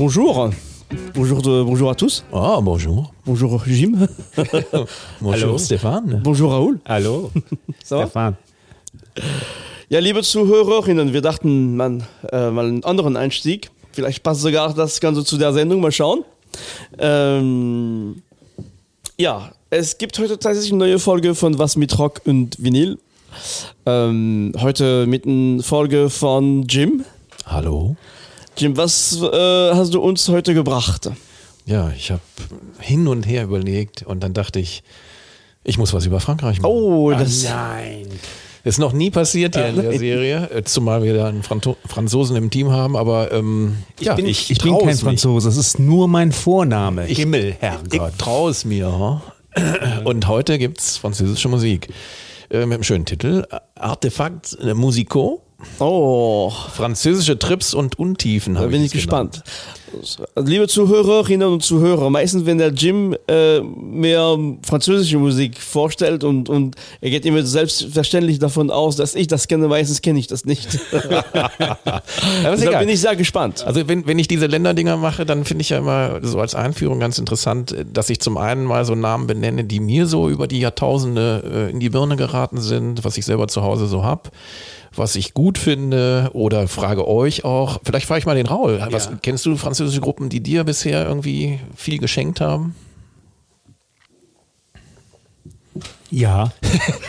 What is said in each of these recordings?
bonjour. Bonjour, de, bonjour à tous. Oh, bonjour. Bonjour Jim. bonjour Hallo. Stefan. Bonjour Raoul. Hallo, Ça va? Stefan. Ja, liebe Zuhörerinnen, wir dachten, man, äh, mal einen anderen Einstieg. Vielleicht passt sogar das Ganze zu der Sendung. Mal schauen. Ähm, ja, es gibt heute tatsächlich eine neue Folge von Was mit Rock und Vinyl. Ähm, heute mit einer Folge von Jim. Hallo. Jim, was äh, hast du uns heute gebracht? Ja, ich habe hin und her überlegt und dann dachte ich, ich muss was über Frankreich machen. Oh, das Nein. Ist noch nie passiert hier in der Serie, äh, zumal wir da einen Franto Franzosen im Team haben, aber ähm, ja, bin, ich, ich bin kein. Franzose, es ist nur mein Vorname. Ich- Himmel, Ich Herrgott. traue es mir. Und heute gibt's französische Musik. Äh, mit einem schönen Titel. Artefakt äh, Musico. Oh, Französische Trips und Untiefen. da bin es ich gespannt. Liebe Zuhörerinnen und Zuhörer, meistens wenn der Jim äh, mehr französische Musik vorstellt und, und er geht immer selbstverständlich davon aus, dass ich das kenne, meistens kenne ich das nicht. Egal. bin ich sehr gespannt. Also wenn, wenn ich diese Länderdinger mache, dann finde ich ja immer so als Einführung ganz interessant, dass ich zum einen mal so Namen benenne, die mir so über die Jahrtausende äh, in die Birne geraten sind, was ich selber zu Hause so hab, was ich gut finde oder frage euch auch. Vielleicht frage ich mal den Raul. Was, Kennst du französische Gruppen, die dir bisher irgendwie viel geschenkt haben? Ja.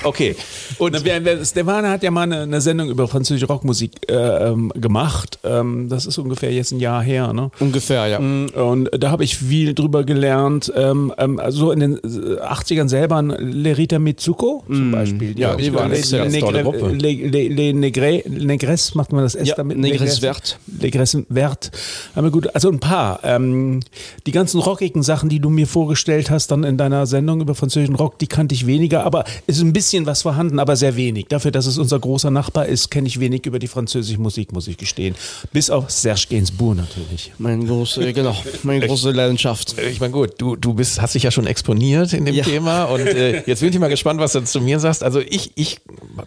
Okay. Und Stefan hat ja mal eine, eine Sendung über französische Rockmusik äh, ähm, gemacht. Ähm, das ist ungefähr jetzt ein Jahr her. Ne? Ungefähr, ja. Und da habe ich viel drüber gelernt. Ähm, also in den äh, 80ern selber Lerita Mitsuko zum Beispiel. Ja, die waren Le- exzellent, Le- tolle Le- Gruppe. Le, Le, Le Negre, Negres macht man das S Ja, damit? Negres Vert. Negres Vert. Aber gut, also ein paar. Ähm, die ganzen rockigen Sachen, die du mir vorgestellt hast, dann in deiner Sendung über französischen Rock, die kannte ich weniger, aber es ist ein bisschen was vorhanden, aber sehr wenig. Dafür, dass es unser großer Nachbar ist, kenne ich wenig über die französische Musik, muss ich gestehen. Bis auf Serge Gainsbourg natürlich. Mein große, genau, meine große Leidenschaft. Ich meine, gut, du, du bist, hast dich ja schon exponiert in dem Ja. Thema und äh, jetzt bin ich mal gespannt, was du zu mir sagst. Also ich, ich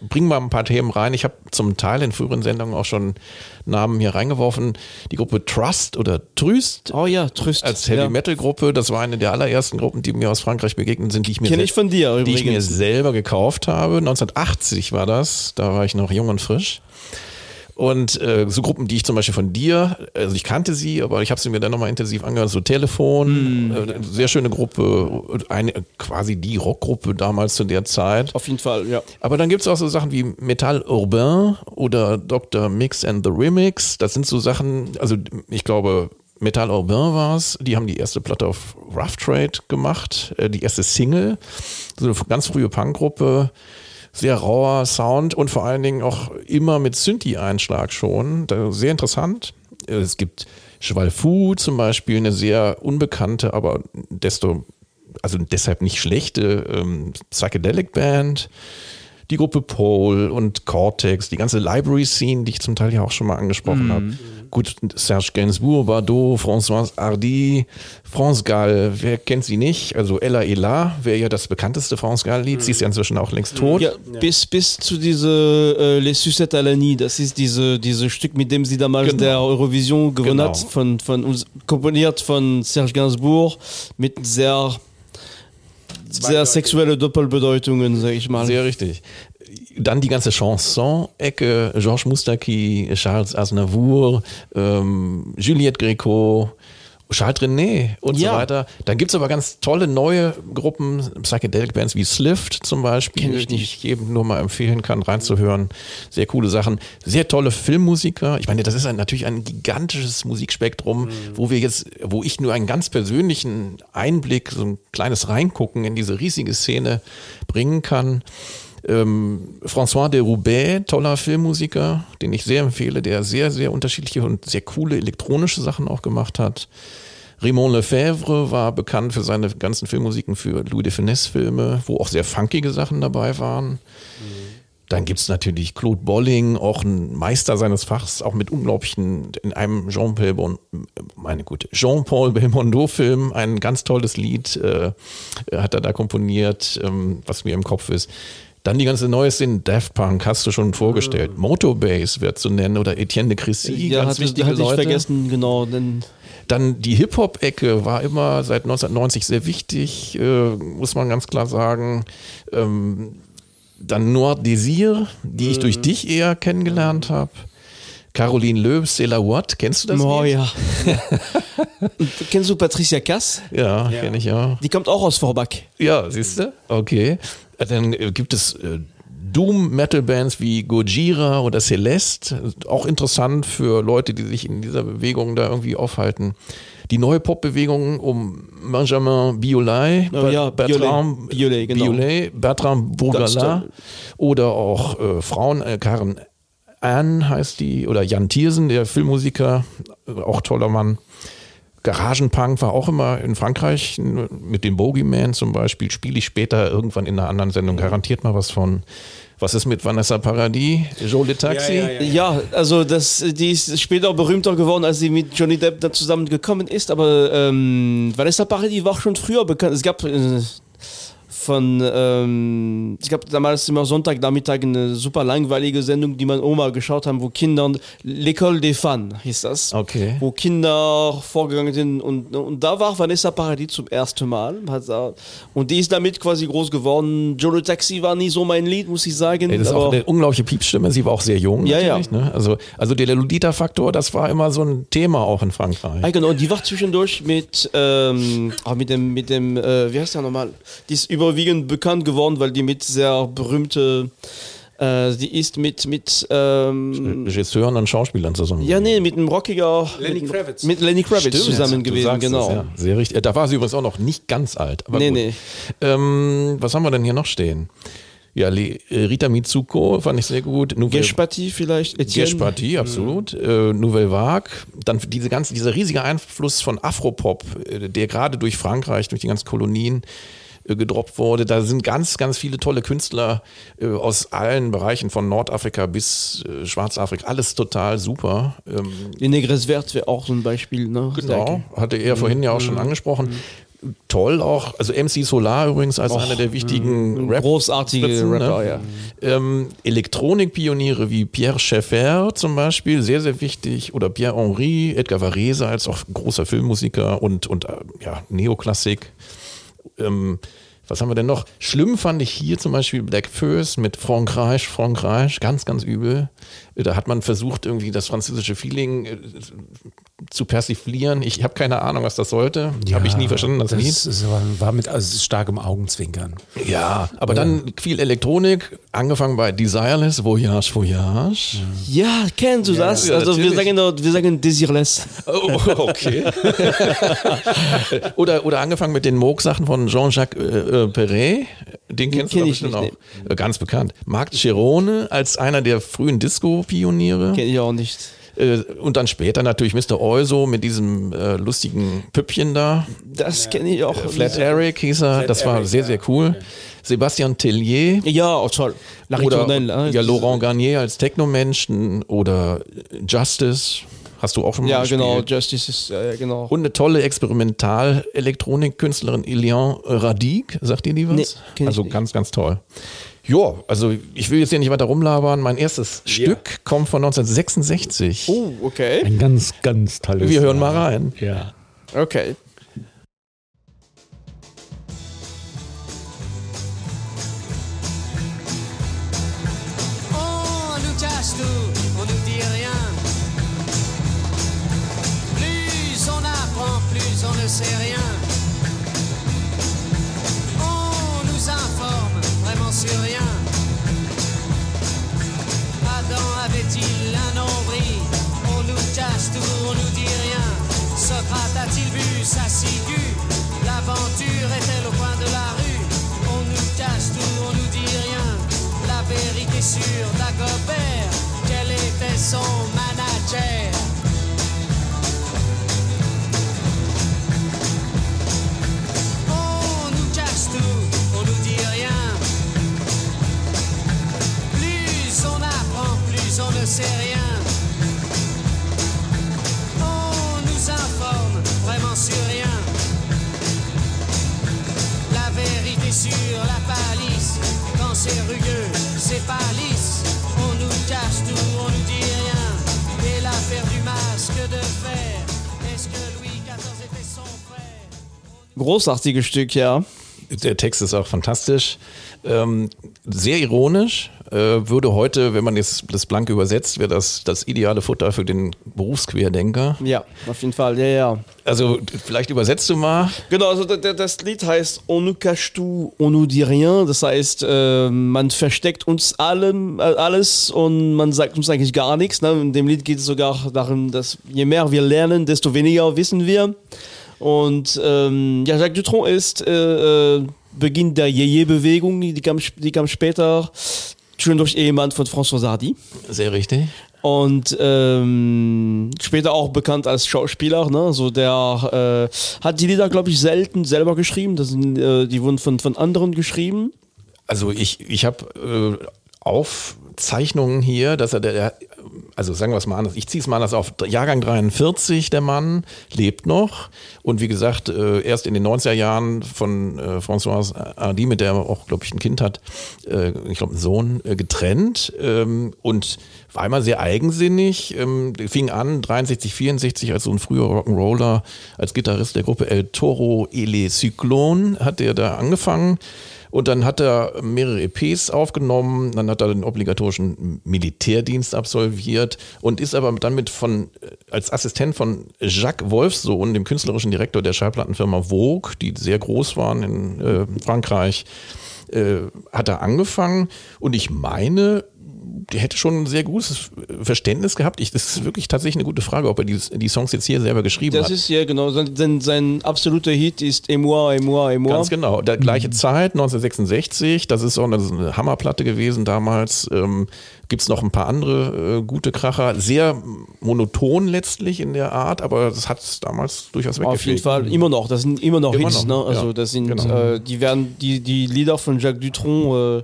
bringe mal ein paar Themen rein. Ich habe zum Teil in früheren Sendungen auch schon Namen hier reingeworfen. Die Gruppe Trust oder Trüst Oh ja, Tröst. als Heavy. Metal Gruppe, das war eine der allerersten Gruppen, die mir aus Frankreich begegnet sind, die ich mir, Kenn sel- ich von dir die ich mir übrigens. selber gekauft habe. 1980 war das, da war ich noch jung und frisch. Und äh, so Gruppen, die ich zum Beispiel von dir, also ich kannte sie, aber ich habe sie mir dann nochmal intensiv angehört, so Telefon, äh, sehr schöne Gruppe, eine, quasi die Rockgruppe damals zu der Zeit. Auf jeden Fall, ja. Aber dann gibt's auch so Sachen wie Metal Urbain oder Dr. Mix and the Remix. Das sind so Sachen, also ich glaube, Metal Urbain war's. Die haben die erste Platte auf Rough Trade gemacht, äh, die erste Single. So eine ganz frühe Punkgruppe. Sehr rauer Sound und vor allen Dingen auch immer mit Synthi-Einschlag schon. Sehr interessant. Äh, Es gibt Cheval Fou zum Beispiel, eine sehr unbekannte, aber desto also deshalb nicht schlechte ähm, Psychedelic Band. Die Gruppe Pole und Cortex, die ganze Library-Scene, die ich zum Teil ja auch schon mal angesprochen habe. Gut, Serge Gainsbourg, Bardot, François Hardy, France Gall, wer kennt sie nicht? Also Ella Ella wäre ja das bekannteste France Gall-Lied. Sie ist ja inzwischen auch längst tot. Ja, bis, bis zu diese äh, Les Sucettes à la Nuit, das ist diese, diese Stück, mit dem sie damals Genau. der Eurovision gewonnen Genau. hat, von, von, komponiert von Serge Gainsbourg, mit sehr, sehr sexuelle Doppelbedeutungen, sag ich mal. Sehr richtig. Dann die ganze Chanson-Ecke, Georges Moustaki, Charles Aznavour, ähm, Juliette Greco, Charles René und Ja. so weiter. Dann gibt's aber ganz tolle neue Gruppen, Psychedelic Bands wie Slift zum Beispiel, ich die ich jedem nur mal empfehlen kann, reinzuhören. Sehr coole Sachen. Sehr tolle Filmmusiker. Ich meine, das ist ein, natürlich ein gigantisches Musikspektrum, wo wir jetzt, wo ich nur einen ganz persönlichen Einblick, so ein kleines Reingucken in diese riesige Szene bringen kann. Ähm, François de Roubaix, toller Filmmusiker, den ich sehr empfehle, der sehr, sehr unterschiedliche und sehr coole elektronische Sachen auch gemacht hat. Raymond Lefebvre war bekannt für seine ganzen Filmmusiken für Louis de Finesse-Filme, wo auch sehr funkige Sachen dabei waren. Dann gibt's natürlich Claude Bolling, auch ein Meister seines Fachs, auch mit unglaublichen, in einem Jean-Paul Bon, meine Güte, Jean-Paul Belmondo-Film, ein ganz tolles Lied äh, hat er da komponiert, ähm, was mir im Kopf ist. Dann die ganze neue Szene, Daft Punk hast du schon vorgestellt. Motobase wird zu nennen oder Etienne de Chrissy, Ja, ganz hatte, wichtige hatte ich Leute. vergessen, genau. Dann die Hip-Hop-Ecke war immer seit 1990 sehr wichtig, äh, muss man ganz klar sagen. Ähm, dann Noir Désir, die ich Mhm. durch dich eher kennengelernt habe. Caroline C'est la What, kennst du das? oh Lied? ja. Kennst du Patricia Cass? Ja, kenne ich ja. Die kommt auch aus Vorbach. Ja, siehst du? Okay. Dann äh, gibt es äh, Doom-Metal-Bands wie Gojira oder Celeste. Auch interessant für Leute, die sich in dieser Bewegung da irgendwie aufhalten. Die neue Pop-Bewegung um Benjamin Biolay, Oh ja, Bertrand Biolay, genau. Biolay, Bertrand Bourgala oder auch äh, Frauen, äh, Karen Ann heißt die, oder Jan Thiersen, der Filmmusiker, äh, auch toller Mann. Garagenpunk war auch immer in Frankreich mit dem Bogeyman zum Beispiel. Spiele ich später irgendwann in einer anderen Sendung garantiert mal was von. Was ist mit Vanessa Paradis? Joe Le Taxi? Ja, ja, Ja, also das, die ist später berühmter geworden, als sie mit Johnny Depp da zusammengekommen ist. Aber ähm, Vanessa Paradis war auch schon früher bekannt. Es gab äh, von, ähm, es gab damals immer Sonntagnachmittag eine super langweilige Sendung, die man Oma geschaut haben, wo Kinder, L'école des Fans hieß das. Okay. Wo Kinder vorgegangen sind und, und da war Vanessa Paradis zum ersten Mal. Hat und die ist damit quasi groß geworden. Joe Le Taxi war nie so mein Lied, muss ich sagen. Ey, das ist auch eine unglaubliche Piepsstimme. Sie war auch sehr jung. Ja, ja. Ne? Also, also der Lolita-Faktor, das war immer so ein Thema auch in Frankreich. Ah, genau, die war zwischendurch mit, ähm, ah, mit dem, mit dem, äh, wie heißt der nochmal? Die ist überwiegend bekannt geworden, weil die mit sehr berühmte, äh, die ist mit, mit, ähm, Regisseuren und Schauspielern zusammen. ja, nee, mit einem rockiger, Lenny mit, Kravitz. Mit Lenny Kravitz Stimmt, zusammen du gewesen, sagst genau. Das, ja. Sehr richtig. Äh, Da war sie übrigens auch noch nicht ganz alt. Aber Nee, gut. nee. Ähm, was haben wir denn hier noch stehen? Ja, Le äh, Rita Mitsuko fand ich sehr gut. Nouvelle Geshpati vielleicht, Etienne. Geshpati, absolut. Äh, Nouvelle Vague. Dann diese ganze, dieser riesige Einfluss von Afropop, äh, der gerade durch Frankreich, durch die ganzen Kolonien gedroppt wurde. Da sind ganz, ganz viele tolle Künstler äh, aus allen Bereichen, von Nordafrika bis äh, Schwarzafrika. Alles total super. Ähm, Die Negres Vert wäre auch so ein Beispiel, ne? Genau, hatte er vorhin ja auch schon angesprochen. Toll auch, also MC Solar übrigens als einer der wichtigen Rap Großartige Spritzen, Rapper, ne? ja. ähm, Elektronikpioniere wie Pierre Schaeffer zum Beispiel, sehr, sehr wichtig, oder Pierre Henry, Edgar Varese als auch großer Filmmusiker und, und äh, ja, Neoklassik. Ähm, was haben wir denn noch? Schlimm fand ich hier zum Beispiel Black First mit Frankreich, Frankreich, ganz, ganz übel. Da hat man versucht, irgendwie das französische Feeling äh, zu persiflieren. Ich habe keine Ahnung, was das sollte. habe ich nie verstanden, das, das Lied. war, mit also starkem Augenzwinkern. Ja, aber dann viel Elektronik, angefangen bei Desireless, Voyage, Voyage. Ja, kennst du das? ja, also wir sagen, dort- wir sagen Desireless. Oh, okay. oder, oder angefangen mit den Moog-Sachen von Jean-Jacques äh, äh, Perret. Den kennst kenn du bestimmt auch. nicht, Äh, Ganz bekannt. Marc Cerone als einer der frühen Disco-Pioniere. Kenn ich auch nicht. Äh, und dann später natürlich Mr. Euso mit diesem äh, lustigen Püppchen da. Das kenne ich auch. Flat Eric hieß er. das war Eric, sehr, sehr cool. Sebastian Tellier. Ja, oh, toll. Oder äh, ja, Laurent Garnier als Technomenschen oder Justice. Hast du auch schon mal Ja, gespielt. genau, Justice ist, äh, genau. Und eine tolle Experimental-Elektronik-Künstlerin Ilian Radik, sagt ihr die was? Nee, also ganz, ganz toll. Ja, also ich will jetzt hier nicht weiter rumlabern. Mein erstes Stück kommt von 1966. Oh, okay. Ein ganz, ganz tolles. Wir hören mal rein. Ja. Okay. Ne sait rien. On nous informe vraiment sur rien. Adam avait-il un nombril? On nous cache tout, on nous dit rien. Socrate a-t-il vu sa ciguë? L'aventure est-elle au coin de la rue? On nous cache tout, on nous dit rien. La vérité sur Dagobert, quel était son Großartiges Stück, ja. Der Text ist auch fantastisch. Ähm, sehr ironisch. Äh, würde heute, wenn man jetzt das Blanke übersetzt, wäre das das ideale Futter für den Berufsquerdenker. Ja, auf jeden Fall, ja, ja. Also vielleicht übersetzt du mal. Genau, also das Lied heißt On nous cache tout, on nous dit rien. Das heißt, äh, man versteckt uns allem, äh, alles und man sagt uns eigentlich gar nichts. Ne? In dem Lied geht es sogar darum, dass je mehr wir lernen, desto weniger wissen wir. Und ähm, ja, Jacques Dutronc ist äh, äh, Beginn der Yeye-Bewegung, die kam, die kam später, schon durch Ehemann von François Sardy. Sehr richtig. Und ähm, später auch bekannt als Schauspieler, ne? So der äh, hat die Lieder, glaube ich, selten selber geschrieben. Das sind, äh, die wurden von, von anderen geschrieben. Also ich, ich habe äh, Aufzeichnungen hier, dass er der also sagen wir es mal anders, ich ziehe es mal anders auf. Jahrgang 43, der Mann, lebt noch. Und wie gesagt, äh, erst in den 90er Jahren von äh, François Hardy, mit der er auch, glaube ich, ein Kind hat, äh, ich glaube, einen Sohn, äh, getrennt. Ähm, und war immer sehr eigensinnig. Ähm, fing an 63, 64 als so ein früher Rock'n'Roller, als Gitarrist der Gruppe El Toro et les Cyclones hat er da angefangen. Und dann hat er mehrere EPs aufgenommen, dann hat er den obligatorischen Militärdienst absolviert und ist aber dann mit von, als Assistent von Jacques Wolfsohn, dem künstlerischen Direktor der Schallplattenfirma Vogue, die sehr groß waren in äh, Frankreich, äh, hat er angefangen. Und ich meine, der hätte schon ein sehr gutes Verständnis gehabt. Ich, das ist wirklich tatsächlich eine gute Frage, ob er die, die Songs jetzt hier selber geschrieben Das hat. ist ja genau, sein, sein, absoluter Hit ist Et moi, et moi, et moi. Ganz genau. Der gleiche Zeit, 1966. Das ist auch eine, eine Hammerplatte gewesen damals. Ähm, Gibt es noch ein paar andere äh, gute Kracher. Sehr monoton letztlich in der Art, aber das hat es damals durchaus weggefegt. Auf jeden Fall, immer noch, das sind immer noch Immer Hits, noch, ne? Also ja, das sind, genau. äh, die werden, die, die Lieder von Jacques Dutronc, äh,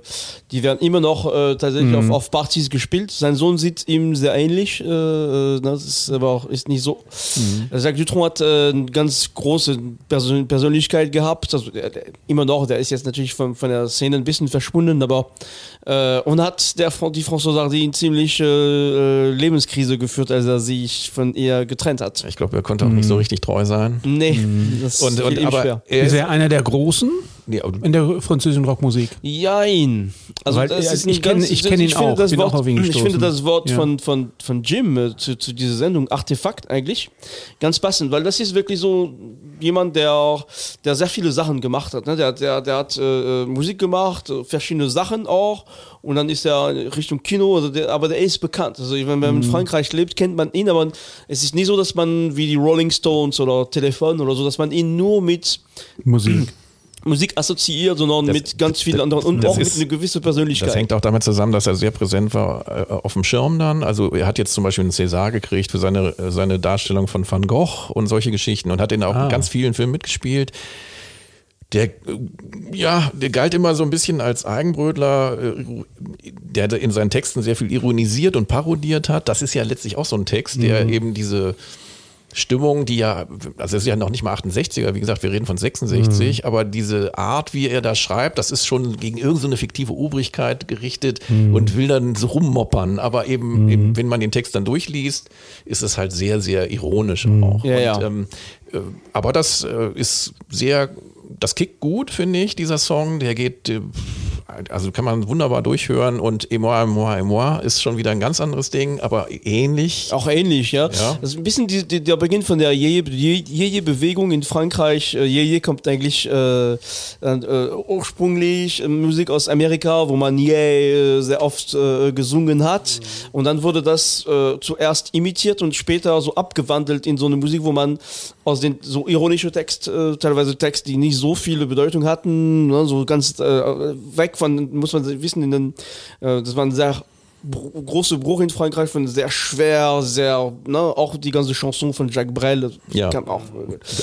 die werden immer noch äh, tatsächlich auf, auf Partys gespielt. Sein Sohn sieht ihm sehr ähnlich, äh, äh, das ist aber auch ist nicht so. Also Jacques Dutronc hat äh, eine ganz große Persön Persönlichkeit gehabt, also der, der, immer noch, der ist jetzt natürlich von, von der Szene ein bisschen verschwunden, aber äh, und hat der, die François Hardy in ziemlich äh, äh, Lebenskrise geführt, als er sich von ihr getrennt hat. Ich glaube, er konnte auch nicht so richtig treu sein. Nee, das Und, und ihm aber schwer. er Ist ist, er einer der Großen nee, in der französischen Rockmusik? Jein. Also Weil, das also ist ich nicht kenn- ganz, ich kenn ihn finde auch, Das Wort, auch ihn ich finde das Wort Ja. von, von, von Jim äh, zu, zu dieser Sendung, Artefakt eigentlich, ganz passend, weil das ist wirklich so jemand, der auch, der sehr viele Sachen gemacht hat. Ne? Der, der, der hat äh, äh, Musik gemacht, äh, verschiedene Sachen auch. Und dann ist er Richtung Kino, also der, aber der ist bekannt. Also wenn man Mhm. in Frankreich lebt, kennt man ihn, aber es ist nicht so, dass man wie die Rolling Stones oder Telefon oder so, dass man ihn nur mit Musik. Musik assoziiert, sondern Das- mit ganz vielen das- anderen und das auch mit ist- einer gewissen Persönlichkeit. Das hängt auch damit zusammen, dass er sehr präsent war äh, auf dem Schirm dann. Also er hat jetzt zum Beispiel einen César gekriegt für seine, äh, seine Darstellung von Van Gogh und solche Geschichten und hat in auch Ah. ganz vielen Filmen mitgespielt. Der, ja, der galt immer so ein bisschen als Eigenbrötler, äh, der in seinen Texten sehr viel ironisiert und parodiert hat. Das ist ja letztlich auch so ein Text, der eben diese Stimmung, die ja, also es ist ja noch nicht mal 68er, wie gesagt, wir reden von 66, aber diese Art, wie er da schreibt, das ist schon gegen irgendeine so fiktive Obrigkeit gerichtet und will dann so rummoppern. Aber eben, eben, wenn man den Text dann durchliest, ist es halt sehr, sehr ironisch auch. Ja, und, ja. Ähm, äh, aber das äh, ist sehr, das kickt gut, finde ich, dieser Song. Der geht, äh, also kann man wunderbar durchhören und Et moi, et moi, et moi ist schon wieder ein ganz anderes Ding, aber ähnlich. Auch ähnlich, ja. Ja. Das ist ein bisschen die, die, der Beginn von der Yeye-Bewegung in Frankreich. Äh, Yeye kommt eigentlich äh, äh, ursprünglich äh, Musik aus Amerika, wo man Yay äh, sehr oft äh, gesungen hat. Und dann wurde das zuerst imitiert und später so abgewandelt in so eine Musik, wo man aus den so ironische Text, teilweise Text, die nicht so viele Bedeutung hatten, ne, so ganz weg von, muss man wissen, in den, äh, das war ein sehr große Bruch in Frankreich von sehr schwer, sehr, ne, auch die ganze Chanson von Jacques Brel, Ja. kam auch.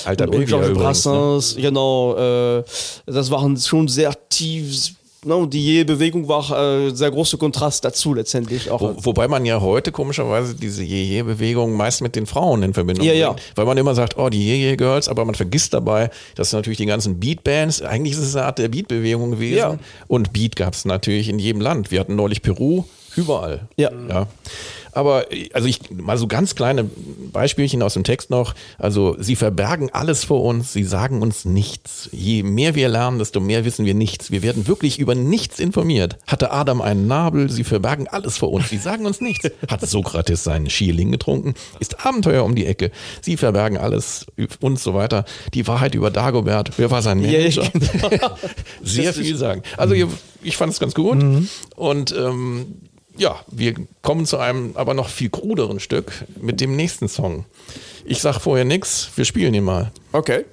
Alter und, und Belgier Georges ne? Brassens, genau, äh, das waren schon sehr tief ne, die Je-Bewegung war äh, sehr großer Kontrast dazu letztendlich auch. Wo, wobei man ja heute komischerweise diese Jeje-Bewegung meist mit den Frauen in Verbindung Ja, bringt. ja. Weil man immer sagt, oh, die Jeje-Girls, aber man vergisst dabei, dass natürlich die ganzen Beat-Bands, eigentlich ist es eine Art der Beat-Bewegung gewesen. Ja. Und Beat gab es natürlich in jedem Land. Wir hatten neulich Peru, überall. Ja. ja. Aber also ich mal so ganz kleine Beispielchen aus dem Text noch. Also sie verbergen alles vor uns, sie sagen uns nichts. Je mehr wir lernen, desto mehr wissen wir nichts. Wir werden wirklich über nichts informiert. Hatte Adam einen Nabel, sie verbergen alles vor uns, sie sagen uns nichts. Hat Sokrates seinen Schierling getrunken, ist Abenteuer um die Ecke. Sie verbergen alles und so weiter. Die Wahrheit über Dagobert, wer war sein Ja, Manager? genau. Sehr viel sagen. Also ich fand es ganz gut. Und ähm, ja, wir kommen zu einem aber noch viel kruderen Stück mit dem nächsten Song. Ich sag vorher nichts, wir spielen ihn mal. Okay.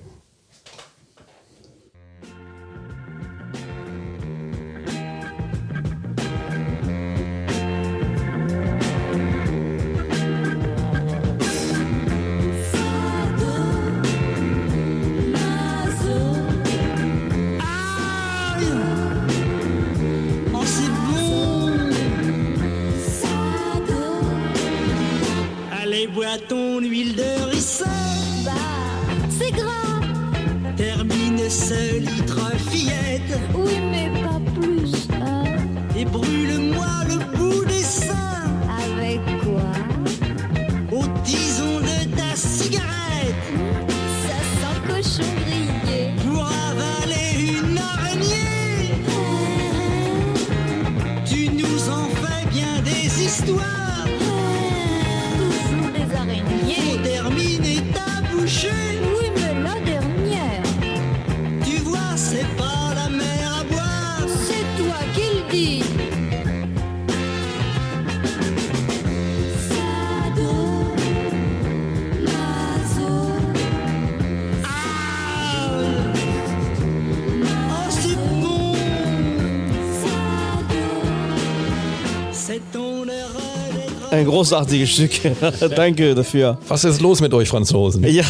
Ein großartiges Stück. Danke dafür. Was ist los mit euch Franzosen? Ja.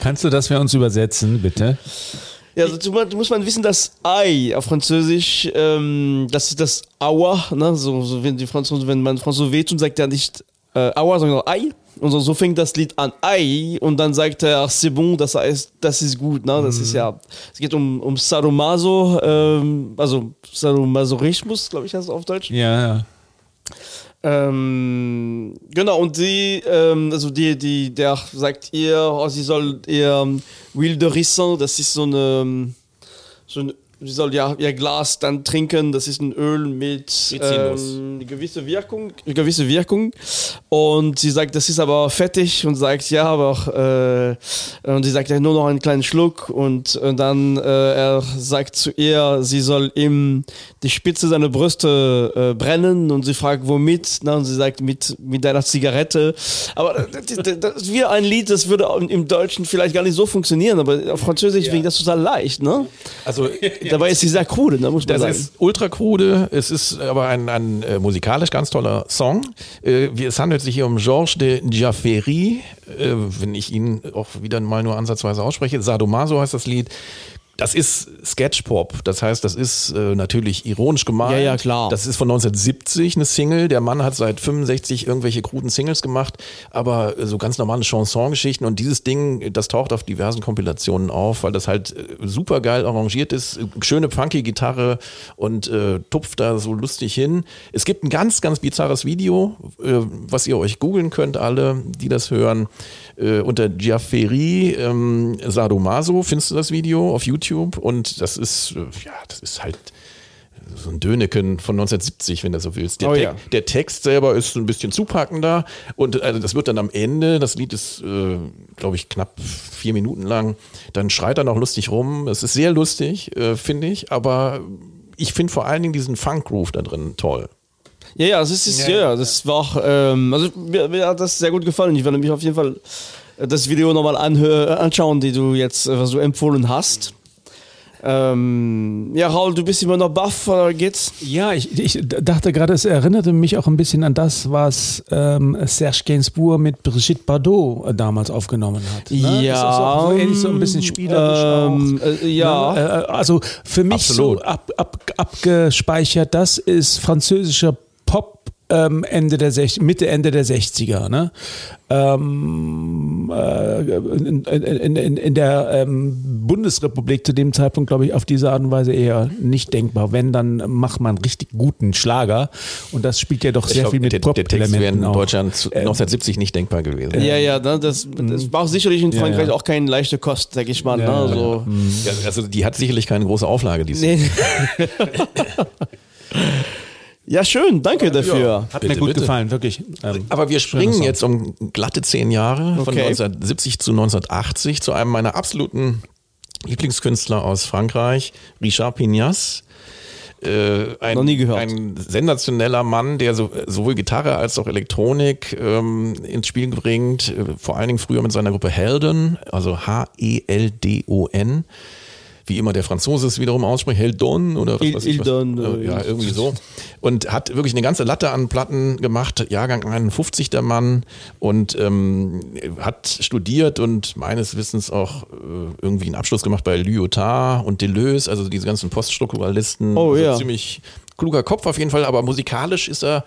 Kannst du das für uns übersetzen, bitte? Ja, mu- muss man wissen, dass Ei auf Französisch, ähm, das ist das Aua, ne? so, so wenn die Franzosen, wenn man Franzose wehtut, sagt er nicht äh, Aua, sondern Ei. Und so, so fängt das Lied an, Ei, und dann sagt er, ach, c'est bon, das heißt, das ist gut, ne? Das ist ja, es geht um, um Sadomaso, ähm, also Sadomasochismus, glaube ich, heißt es auf Deutsch. Ja, ja. Ähm, genau, und die, ähm, also die, die, der sagt ihr, oh, sie soll ihr Huile de Ricin, das ist so eine, so ein, sie soll ja ihr Glas dann trinken, das ist ein Öl mit ähm, gewisse Wirkung, gewisse Wirkung. Und sie sagt, das ist aber fettig und sagt, ja, aber äh, und sie sagt ja nur noch einen kleinen Schluck und, und dann äh, er sagt zu ihr, sie soll ihm die Spitze seiner Brüste äh, brennen und sie fragt, womit? Na, und sie sagt, mit, mit deiner Zigarette. Aber das, das, das ist wie ein Lied, das würde im Deutschen vielleicht gar nicht so funktionieren, aber auf Französisch ja. das total leicht, ne? Also Dabei ist sie sehr krude, ne, muss man Das sagen. ist ultra krude, es ist aber ein, ein äh, musikalisch ganz toller Song. Äh, wie- es handelt sich hier um Georges de Jaffery, äh, wenn ich ihn auch wieder mal nur ansatzweise ausspreche. Sadomaso heißt das Lied. Das ist Sketchpop, das heißt, das ist äh, natürlich ironisch gemeint. Ja, ja, klar. Das ist von 1970 eine Single. Der Mann hat seit 65 irgendwelche kruden Singles gemacht, aber äh, so ganz normale Chanson-Geschichten. Und dieses Ding, das taucht auf diversen Kompilationen auf, weil das halt äh, super geil arrangiert ist. Äh, Schöne funky Gitarre und äh, tupft da so lustig hin. Es gibt ein ganz, ganz bizarres Video, äh, was ihr euch googeln könnt, alle, die das hören. Unter Giaferi ähm, Sadomaso findest du das Video auf YouTube und das ist, äh, ja, das ist halt so ein Döneken von 1970, wenn du so willst. Der, Oh Te- ja. der Text selber ist ein bisschen zupackender und also das wird dann am Ende, das Lied ist, äh, glaube ich, knapp vier Minuten lang, dann schreit er noch lustig rum. Es ist sehr lustig, äh, finde ich, aber ich finde vor allen Dingen diesen Funk-Groove da drin toll. Ja, ja, das ist, ja, ja, das war auch, ähm, also mir, mir hat das sehr gut gefallen. Ich werde mich auf jeden Fall äh, das Video nochmal anhö- anschauen, die du jetzt, äh, was du empfohlen hast. Ähm, ja, Raul, du bist immer noch baff, oder geht's? Ja, ich, ich dachte gerade, es erinnerte mich auch ein bisschen an das, was ähm, Serge Gainsbourg mit Brigitte Bardot äh, damals aufgenommen hat. Ne? Ja, Ist das auch so ähnlich, so ein bisschen spielerisch ähm, auch. äh, ja. Ne? Äh, also für mich Absolut. so ab, ab, abgespeichert, das ist französischer Pop. Ähm, Ende der 60, Mitte, Ende der 60er. Ne? Ähm, äh, in, in, in, in der ähm, Bundesrepublik zu dem Zeitpunkt, glaube ich, auf diese Art und Weise eher nicht denkbar. Wenn, dann macht man richtig guten Schlager. Und das spielt ja doch sehr glaub, viel mit der, der Text wäre in Pop-Elementen auch. Deutschland zu- 1970 nicht denkbar gewesen. Ja, ja, ne, das, das war auch sicherlich in Frankreich ja. auch keine leichte Kost, sag ich mal. Ja, ne? ja, also, Ja, also die hat sicherlich keine große Auflage, die nee. ja, schön, danke dafür. Hat Bitte, mir gut bitte. gefallen, wirklich. Ähm, Aber wir springen jetzt um glatte zehn Jahre von Okay. 1970 zu 1980 zu einem meiner absoluten Lieblingskünstler aus Frankreich, Richard Pignas. Äh, ein, Noch nie gehört. ein sensationeller Mann, der so, sowohl Gitarre als auch Elektronik ähm, ins Spiel bringt, äh, vor allen Dingen früher mit seiner Gruppe Helden, also E H-E-L-D-O-N. Wie immer der Franzose es wiederum ausspricht, Heldon oder was Il- weiß ich. was. Ildon, Äh, äh, ja, irgendwie so. Und hat wirklich eine ganze Latte an Platten gemacht, Jahrgang 51 der Mann und ähm, hat studiert und meines Wissens auch äh, irgendwie einen Abschluss gemacht bei Lyotard und Deleuze, also diese ganzen Poststrukturalisten. Oh, also ja. Ziemlich kluger Kopf auf jeden Fall, aber musikalisch ist er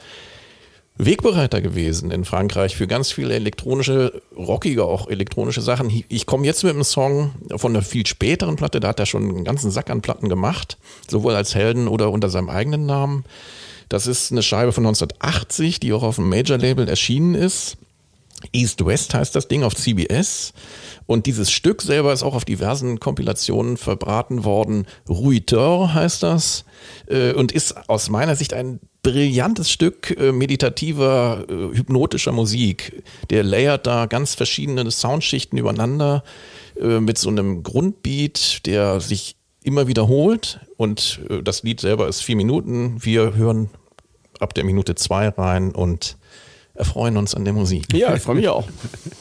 Wegbereiter gewesen in Frankreich für ganz viele elektronische, rockige auch elektronische Sachen. Ich komme jetzt mit einem Song von einer viel späteren Platte, da hat er schon einen ganzen Sack an Platten gemacht, sowohl als Helden oder unter seinem eigenen Namen. Das ist eine Scheibe von 1980, die auch auf dem Major-Label erschienen ist. East West heißt das Ding auf CBS. Und dieses Stück selber ist auch auf diversen Kompilationen verbraten worden. Ruiteur heißt das. äh, Und ist aus meiner Sicht ein brillantes Stück äh, meditativer, äh, hypnotischer Musik. Der layert da ganz verschiedene Soundschichten übereinander mit so einem Grundbeat, der sich immer wiederholt. Und das Lied selber ist vier Minuten. Wir hören ab der Minute zwei rein und erfreuen uns an der Musik. Ja, ich freue mich auch.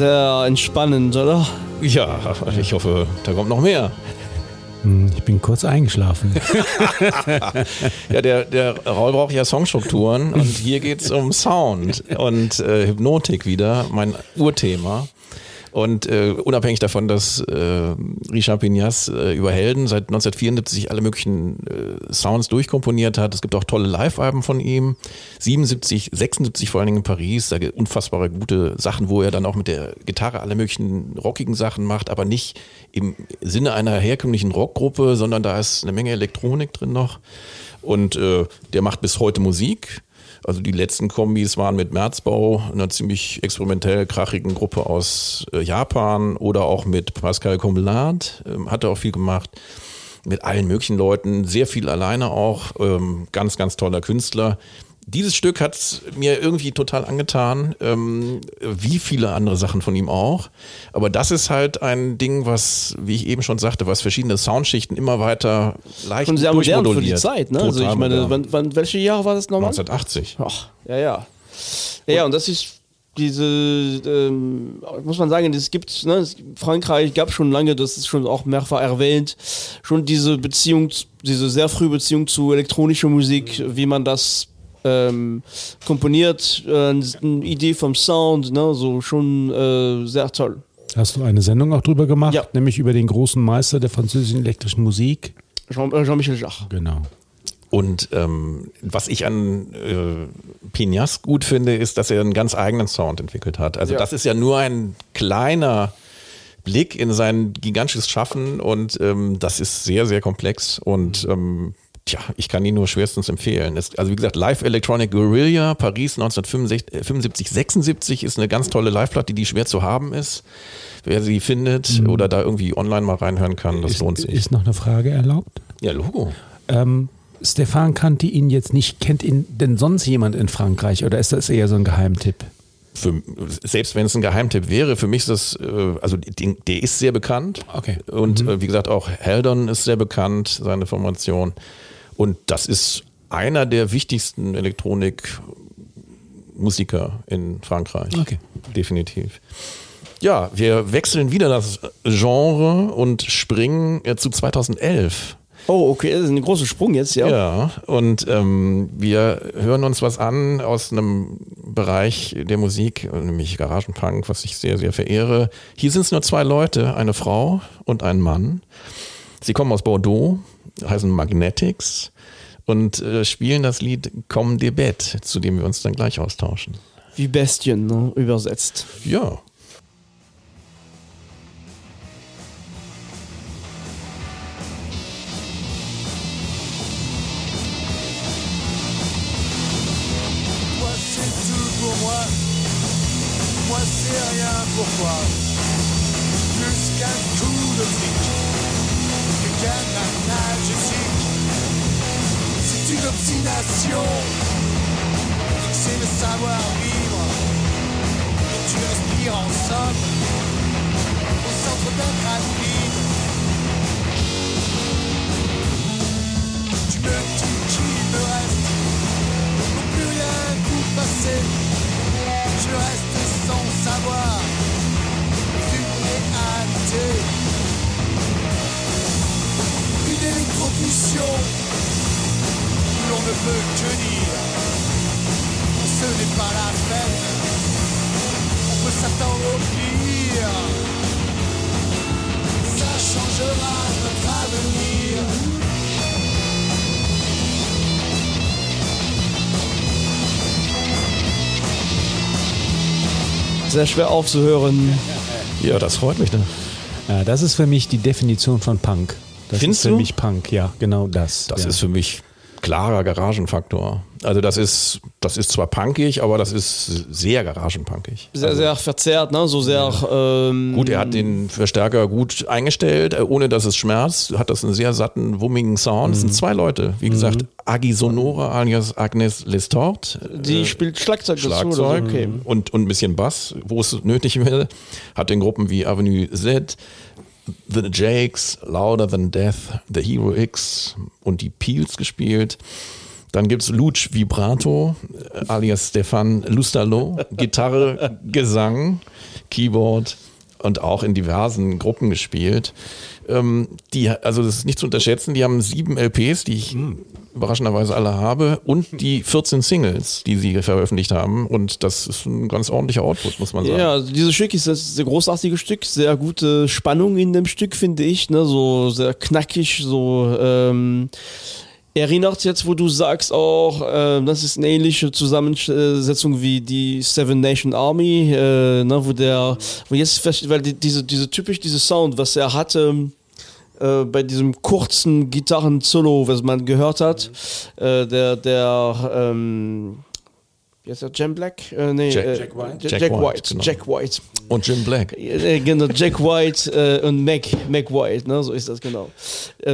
Sehr entspannend, oder? Ja, ich hoffe, da kommt noch mehr. Ich bin kurz eingeschlafen. Ja, der, der Raul braucht ja Songstrukturen und hier geht's um Sound und äh, Hypnotik wieder, mein Urthema. Und äh, unabhängig davon, dass äh, Richard Pignas äh, über Helden seit 1974 alle möglichen äh, Sounds durchkomponiert hat. Es gibt auch tolle Live-Alben von ihm. 77, 76 vor allen Dingen in Paris. Da gibt unfassbare gute Sachen, wo er dann auch mit der Gitarre alle möglichen rockigen Sachen macht, aber nicht im Sinne einer herkömmlichen Rockgruppe, sondern da ist eine Menge Elektronik drin noch. Und äh, der macht bis heute Musik. Also die letzten Kombis waren mit Merzbau, einer ziemlich experimentell krachigen Gruppe aus äh, Japan oder auch mit Pascal Combelard, ähm, hat er auch viel gemacht. Mit allen möglichen Leuten, sehr viel alleine auch, ähm, ganz, ganz toller Künstler. Dieses Stück hat mir irgendwie total angetan, ähm, wie viele andere Sachen von ihm auch. Aber das ist halt ein Ding, was, wie ich eben schon sagte, was verschiedene Soundschichten immer weiter leicht Schon sehr modern für die. Zeit, ne? Also ich meine, wann, wann, welche Jahre war das nochmal? 1980. Ach, ja, ja. Ja, ja, und das ist diese, ähm, muss man sagen, es gibt, ne, Frankreich gab schon lange, das ist schon auch mehrfach erwähnt, schon diese Beziehung, diese sehr frühe Beziehung zu elektronischer Musik, wie man das ähm, komponiert, äh, eine Idee vom Sound, ne, so schon äh, sehr toll. Hast du eine Sendung auch drüber gemacht, Ja. nämlich über den großen Meister der französischen elektrischen Musik? Jean- äh, Jean-Michel Jarre. Genau. Und ähm, was ich an äh, Pinas gut finde, ist, dass er einen ganz eigenen Sound entwickelt hat. Also Ja. das ist ja nur ein kleiner Blick in sein gigantisches Schaffen und ähm, das ist sehr, sehr komplex und ähm, tja, ich kann ihn nur schwerstens empfehlen. Es, also wie gesagt, Live Electronic Guerrilla, Paris 1975, 76 ist eine ganz tolle Live-Platte, die schwer zu haben ist. Wer sie findet oder da irgendwie online mal reinhören kann, das ist, lohnt sich. Ist noch eine Frage erlaubt? ja, Logo. Ähm, Stefan kannte ihn jetzt nicht. Kennt ihn denn sonst jemand in Frankreich oder ist das eher so ein Geheimtipp? für, selbst wenn es ein Geheimtipp wäre, für mich ist das, äh, also der ist sehr bekannt. Okay. Und äh, wie gesagt, auch Heldon ist sehr bekannt, seine Formation. Und das ist einer der wichtigsten Elektronikmusiker in Frankreich. Okay. Definitiv. Ja, wir wechseln wieder das Genre und springen zu 2011. Oh, okay, das ist ein großer Sprung jetzt, ja. Ja, und ähm, wir hören uns was an aus einem Bereich der Musik, nämlich Garagenpunk, was ich sehr, sehr verehre. Hier sind es nur zwei Leute, eine Frau und ein Mann. Sie kommen aus Bordeaux, heißen Magnetics und äh, spielen das Lied Comme des Bêtes, zu dem wir uns dann gleich austauschen. Wie Bestien, ne, übersetzt. Ja. Toi c'est le savoir-vivre. Et tu respires en somme, au centre d'un crâne. Tu me dis qu'il me reste non plus rien coup passé. Je reste sans savoir une réalité. Une électrocution l'on ne peut dire ce n'est pas la peine. On peut s'attendre au pire. Ça changera notre avenir. Sehr schwer aufzuhören. Ja, das freut mich. Ne? Ja, das ist für mich die Definition von Punk. Das Findest ist für du? mich Punk, ja, genau das. Das ja. ist für mich klarer Garagenfaktor. Also das ist, das ist zwar punkig, aber das ist sehr garagenpunkig. Sehr, sehr verzerrt, ne? So sehr. Ähm, Gut, er hat den Verstärker gut eingestellt, äh, ohne dass es schmerzt, hat das einen sehr satten, wummigen Sound. Es sind zwei Leute, wie gesagt, Agi Sonora alias Agnes Lestort. Die äh, spielt Schlagzeug, dazu oder. Schlagzeug Okay. und, und ein bisschen Bass, wo es nötig wäre. Hat in Gruppen wie Avenue Z, The Jakes, Louder Than Death, The Hero X und die Peels gespielt. Dann gibt's Luch Vibrato, äh, alias Stefan Lustalo, Gitarre, Gesang, Keyboard und auch in diversen Gruppen gespielt. Ähm, die, also das ist nicht zu unterschätzen, die haben sieben LPs, die ich überraschenderweise alle habe, und die 14 Singles, die sie veröffentlicht haben. Und das ist ein ganz ordentlicher Output, muss man sagen. Ja, also dieses Stück ist das sehr großartige Stück, sehr gute Spannung in dem Stück, finde ich, ne? so sehr knackig, so ähm, erinnert jetzt, wo du sagst auch, äh, das ist eine ähnliche Zusammensetzung wie die Seven Nation Army, äh, ne? wo der, wo jetzt, weil die, diese, diese typisch, diese Sound, was er hatte, äh, bei diesem kurzen Gitarren-Solo, was man gehört hat, äh, der, der, ähm, wie heißt der, Jam Black? Äh, nee, Jack- äh, Jack White? Jack, Jack White, White, genau. Jack White. Und Jim Black. Äh, genau, Jack White und Mac, Mac White, ne, so ist das genau.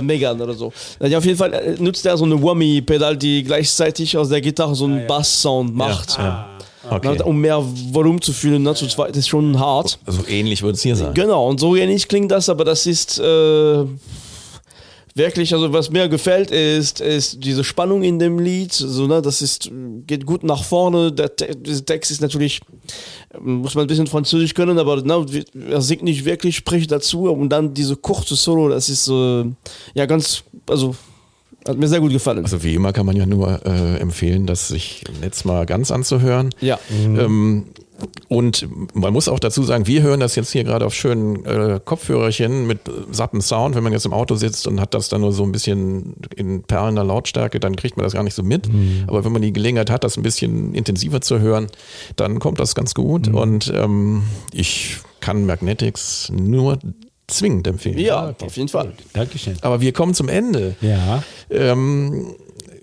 Megan oder so. Ja, auf jeden Fall nutzt er so eine Whammy-Pedal, die gleichzeitig aus der Gitarre so einen Bass-Sound macht. Ja. Okay. Um mehr Volumen zu fühlen, ne, zu zweit ist schon hart. Also ähnlich wird es hier sein. Genau, und so ähnlich klingt das, aber das ist, äh, wirklich, also was mir gefällt, ist, ist diese Spannung in dem Lied. So, ne, das ist, geht gut nach vorne. Der, dieser Text ist natürlich, muss man ein bisschen Französisch können, aber ne, er singt nicht wirklich, spricht dazu. Und dann diese kurze Solo, das ist äh, ja ganz, also hat mir sehr gut gefallen. Also wie immer kann man ja nur äh, empfehlen, das sich im Netz mal ganz anzuhören. ja. Ähm, und man muss auch dazu sagen, wir hören das jetzt hier gerade auf schönen äh, Kopfhörerchen mit äh, satten Sound. Wenn man jetzt im Auto sitzt und hat das dann nur so ein bisschen in perlender Lautstärke, dann kriegt man das gar nicht so mit. Aber wenn man die Gelegenheit hat, das ein bisschen intensiver zu hören, dann kommt das ganz gut. Und ähm, ich kann Magnetics nur zwingend empfehlen. ja, auf jeden Fall. Dankeschön. Aber wir kommen zum Ende. Ja. Ähm,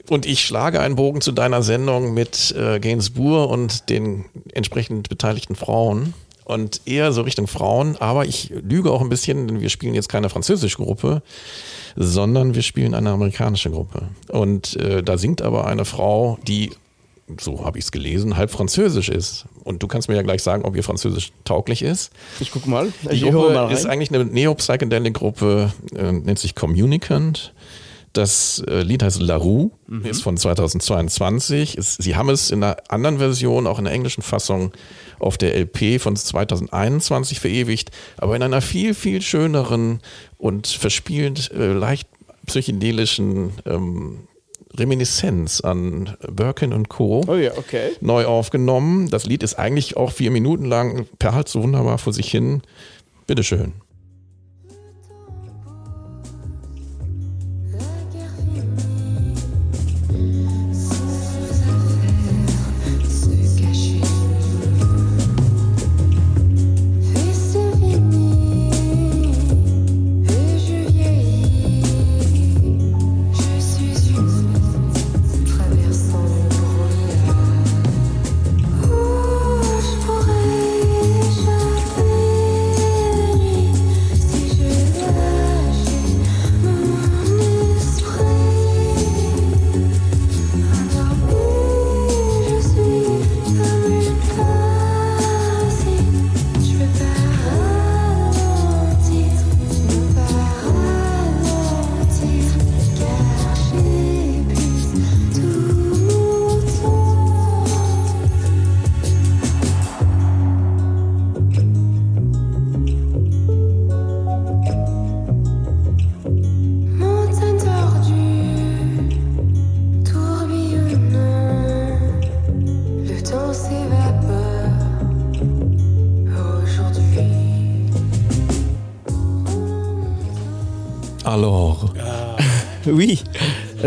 und ich schlage einen Bogen zu deiner Sendung mit äh, Gainsbourg und den entsprechend beteiligten Frauen. Und eher so Richtung Frauen, aber ich lüge auch ein bisschen, denn wir spielen jetzt keine französische Gruppe, sondern wir spielen eine amerikanische Gruppe. Und äh, da singt aber eine Frau, die, so habe ich es gelesen, halb französisch ist. Und du kannst mir ja gleich sagen, ob ihr französisch tauglich ist. Ich guck mal. Die Ich Gruppe mal ist eigentlich eine Neo-Psychedelic-Gruppe, äh, nennt sich Communicant. Das äh, Lied heißt La Rue, Mhm. ist von 2022. Es, sie haben es in einer anderen Version, auch in der englischen Fassung, auf der LP von 2021 verewigt, aber in einer viel, viel schöneren und verspielt äh, leicht psychedelischen ähm, Reminiszenz an Birkin und Co Oh ja, okay. neu aufgenommen. Das Lied ist eigentlich auch vier Minuten lang, perlt so wunderbar vor sich hin. Bitteschön.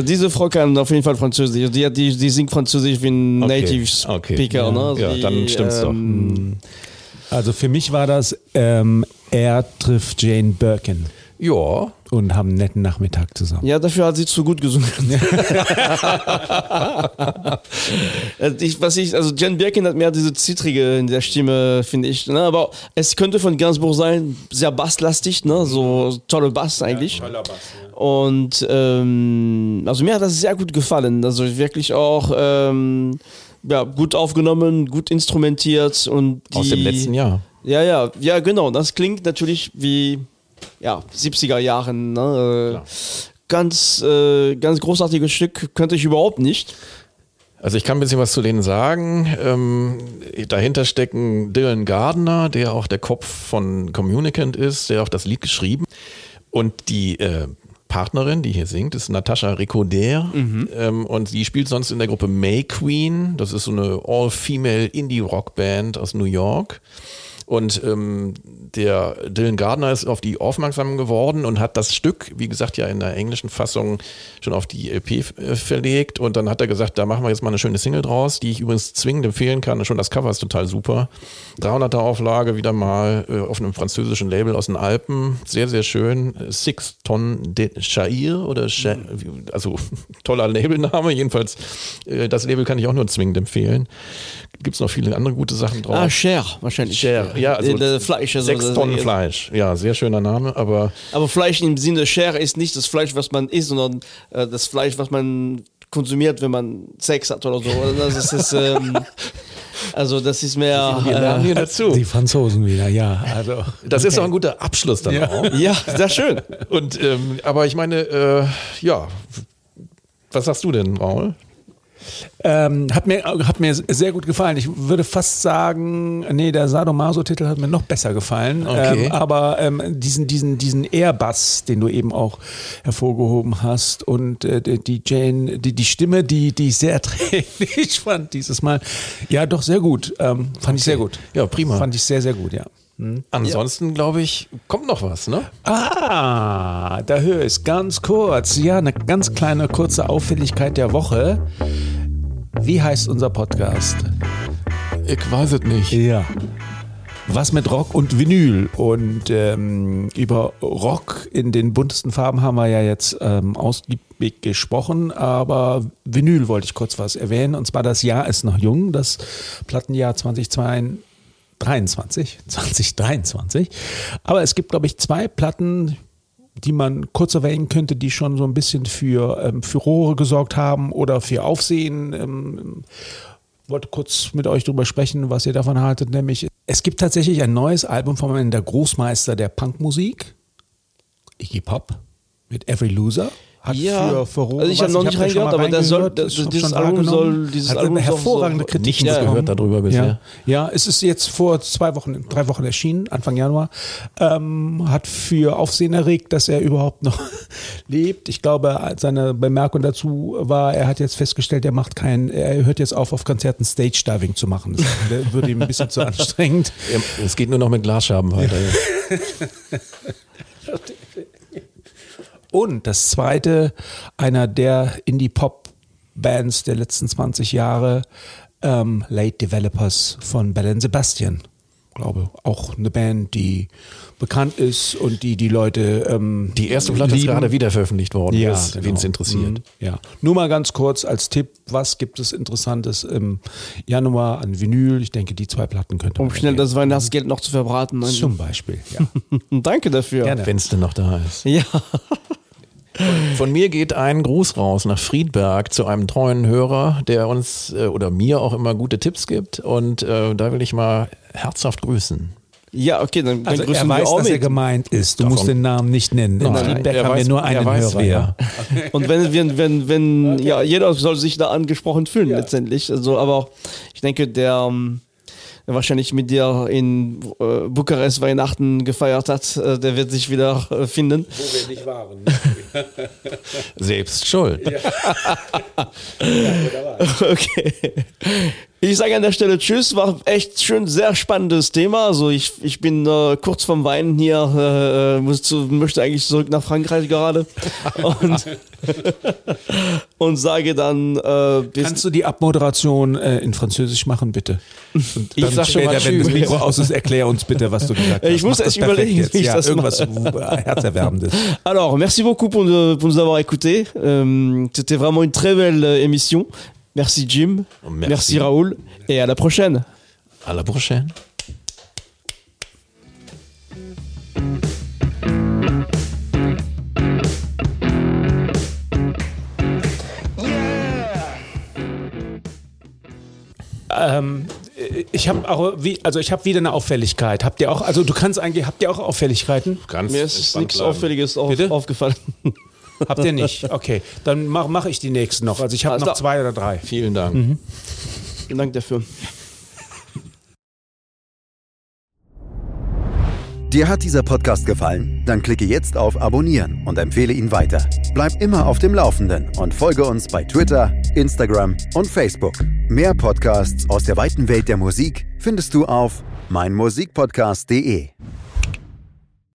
Diese Frau kann auf jeden Fall Französisch. Die, die, die singt Französisch wie ein Okay. Native Okay. Speaker. Ja. Ne? Also Ja, die, dann stimmt's doch. ähm, Also für mich war das, ähm, er trifft Jane Birkin Ja, und haben einen netten Nachmittag zusammen. Ja, dafür hat sie zu gut gesungen. Äh, ich, was ich, also Jen Birkin hat mehr diese zittrige in der Stimme, finde ich. Ne? Aber es könnte von Gainsbourg sein, sehr basslastig, ne? so tolle Bass eigentlich. Und ähm, also mir hat das sehr gut gefallen. Also wirklich auch ähm, ja, gut aufgenommen, gut instrumentiert und die, aus dem letzten Jahr. Ja, ja, ja, genau. Das klingt natürlich wie ja, 70er Jahren. Ne? Äh, Ganz, äh, ganz großartiges Stück, könnte ich überhaupt nicht. Also ich kann ein bisschen was zu denen sagen. Ähm, dahinter stecken Dylan Gardner, der auch der Kopf von Communicant ist, der auch das Lied geschrieben. Und die äh, Partnerin, die hier singt, ist Natascha Ricoder. Ähm, und die spielt sonst in der Gruppe May Queen. Das ist so eine all-female Indie-Rock-Band aus New York. Und ähm, der Dylan Gardner ist auf die aufmerksam geworden und hat das Stück, wie gesagt, ja in der englischen Fassung schon auf die LP äh, verlegt. Und dann hat er gesagt, da machen wir jetzt mal eine schöne Single draus, die ich übrigens zwingend empfehlen kann. Schon das Cover ist total super. 300er Auflage wieder mal äh, auf einem französischen Label aus den Alpen. Sehr, sehr schön. Six Ton de Chair oder Cha also toller Labelname. Jedenfalls, äh, das Label kann ich auch nur zwingend empfehlen. Gibt es noch viele andere gute Sachen drauf. Ah, Cher, wahrscheinlich. Cher, ja, also Äh, Fleisch. Also, sechs das- Tonnen Fleisch. Ja, sehr schöner Name, aber Aber Fleisch im Sinne Cher ist nicht das Fleisch, was man isst, sondern äh, das Fleisch, was man konsumiert, wenn man Sex hat oder so. Also Das ist, ähm, Also das ist mehr. Wir lernen Äh, hier dazu. Die Franzosen wieder, ja. Also, Das ist doch ein guter Abschluss dann Ja. auch. ja, sehr schön. Und ähm, aber ich meine, äh, ja, was sagst du denn, Raul? Ähm, hat, mir, hat mir sehr gut gefallen. Ich würde fast sagen, nee, der Sadomaso-Titel hat mir noch besser gefallen. Okay. Ähm, aber ähm, diesen, diesen, diesen Airbass, den du eben auch hervorgehoben hast und äh, die Jane, die, die Stimme, die, die ich sehr erträglich fand dieses Mal. Ja, doch sehr gut. Ähm, fand ich sehr gut. Ja, prima. Fand ich sehr, sehr gut, ja. Ansonsten glaube ich, kommt noch was, ne? Ah, da höre ich ganz kurz. Ja, eine ganz kleine kurze Auffälligkeit der Woche. Wie heißt unser Podcast? Ich weiß es nicht. Ja. Was mit Rock und Vinyl. Und ähm, über Rock in den buntesten Farben haben wir ja jetzt ähm, ausgiebig gesprochen, aber Vinyl wollte ich kurz was erwähnen. Und zwar das Jahr ist noch jung, das Plattenjahr 2023. 2023. Aber es gibt, glaube ich, zwei Platten, die man kurz erwähnen könnte, die schon so ein bisschen für ähm, Furore gesorgt haben oder für Aufsehen. Ähm, wollte kurz mit euch drüber sprechen, was ihr davon haltet. Nämlich, es gibt tatsächlich ein neues Album von einem der Großmeister der Punkmusik, Iggy Pop, mit Every Loser. Hat Ja, für Furore also ich habe noch nicht reingehört, aber das soll- das- dieses Album soll- dieses Hat Album soll- hervorragende soll- Kritik Nichts gehört darüber bisher. Ja, ja, es ist jetzt vor zwei Wochen, drei Wochen erschienen, Anfang Januar. Ähm, hat für Aufsehen erregt, dass er überhaupt noch lebt. Ich glaube, seine Bemerkung dazu war, er hat jetzt festgestellt, er macht kein, er hört jetzt auf, auf Konzerten Stage Diving zu machen. Das würde ihm ein bisschen zu anstrengend. Es geht nur noch mit Glasscherben weiter. Und das zweite, einer der Indie-Pop-Bands der letzten 20 Jahre, ähm, Late Developers von Belen Sebastian. Glaube, auch eine Band, die bekannt ist und die die Leute. Ähm, Die erste Platte ist lieben. gerade wieder veröffentlicht worden, Ja, wen genau. es interessiert. Mhm. Ja. Nur mal ganz kurz als Tipp, was gibt es Interessantes im Januar an Vinyl? Ich denke, die zwei Platten könnte Um schnell das Weihnachtsgeld noch zu verbraten. Zum Beispiel, ja. Danke dafür. Gerne. Wenn es denn noch da ist. Ja. Von mir geht ein Gruß raus nach Friedberg zu einem treuen Hörer, der uns äh, oder mir auch immer gute Tipps gibt. Und äh, da will ich mal herzhaft grüßen. Ja, okay, dann, dann Also er grüßen wir weiß, auch dass er mit. gemeint ist. Du Davon- musst den Namen nicht nennen. In Nein, er haben wir weiß- nur er einen weiß, Hörer. wer. Und wenn, wenn, wenn, wenn, ja, jeder soll sich da angesprochen fühlen letztendlich. Also, aber ich denke, der, ähm, der wahrscheinlich mit dir in äh, Bukarest Weihnachten gefeiert hat, äh, der wird sich wieder äh, finden. Wo wir nicht waren. Selbst schuld. Okay. Ich sage an der Stelle Tschüss, war echt schön, sehr spannendes Thema. Also ich, ich bin äh, kurz vom Weinen hier, äh, muss zu, möchte eigentlich zurück nach Frankreich gerade und, und sage dann äh, bis Kannst du die Abmoderation äh, in Französisch machen, bitte? Und Ich sag schon mal später, wenn das Tschüss. Mikro aus ist, erklär uns bitte, was du gesagt hast. Ich muss erst überlegen, jetzt. wie ich ja, das irgendwas äh, Herzerwärmendes. Alors, merci beaucoup pour, nous- pour nous avoir écoutés. Euh, C'était vraiment une très belle euh, émission. Merci Jim, Merci. merci Raoul et à la prochaine. À la prochaine. Ähm, ich habe auch, wie, also ich habe wieder eine Auffälligkeit. Habt ihr auch, also du kannst eigentlich, habt ihr auch Auffälligkeiten? Ganz Mir ist nichts bleiben. Auffälliges auf, aufgefallen. Habt ihr nicht? Okay, dann mache mach ich die nächsten noch. Also ich habe noch zwei oder drei. Vielen Dank. Vielen Dank dafür. Dir hat dieser Podcast gefallen? Dann klicke jetzt auf Abonnieren und empfehle ihn weiter. Bleib immer auf dem Laufenden und folge uns bei Twitter, Instagram und Facebook. Mehr Podcasts aus der weiten Welt der Musik findest du auf meinmusikpodcast.de.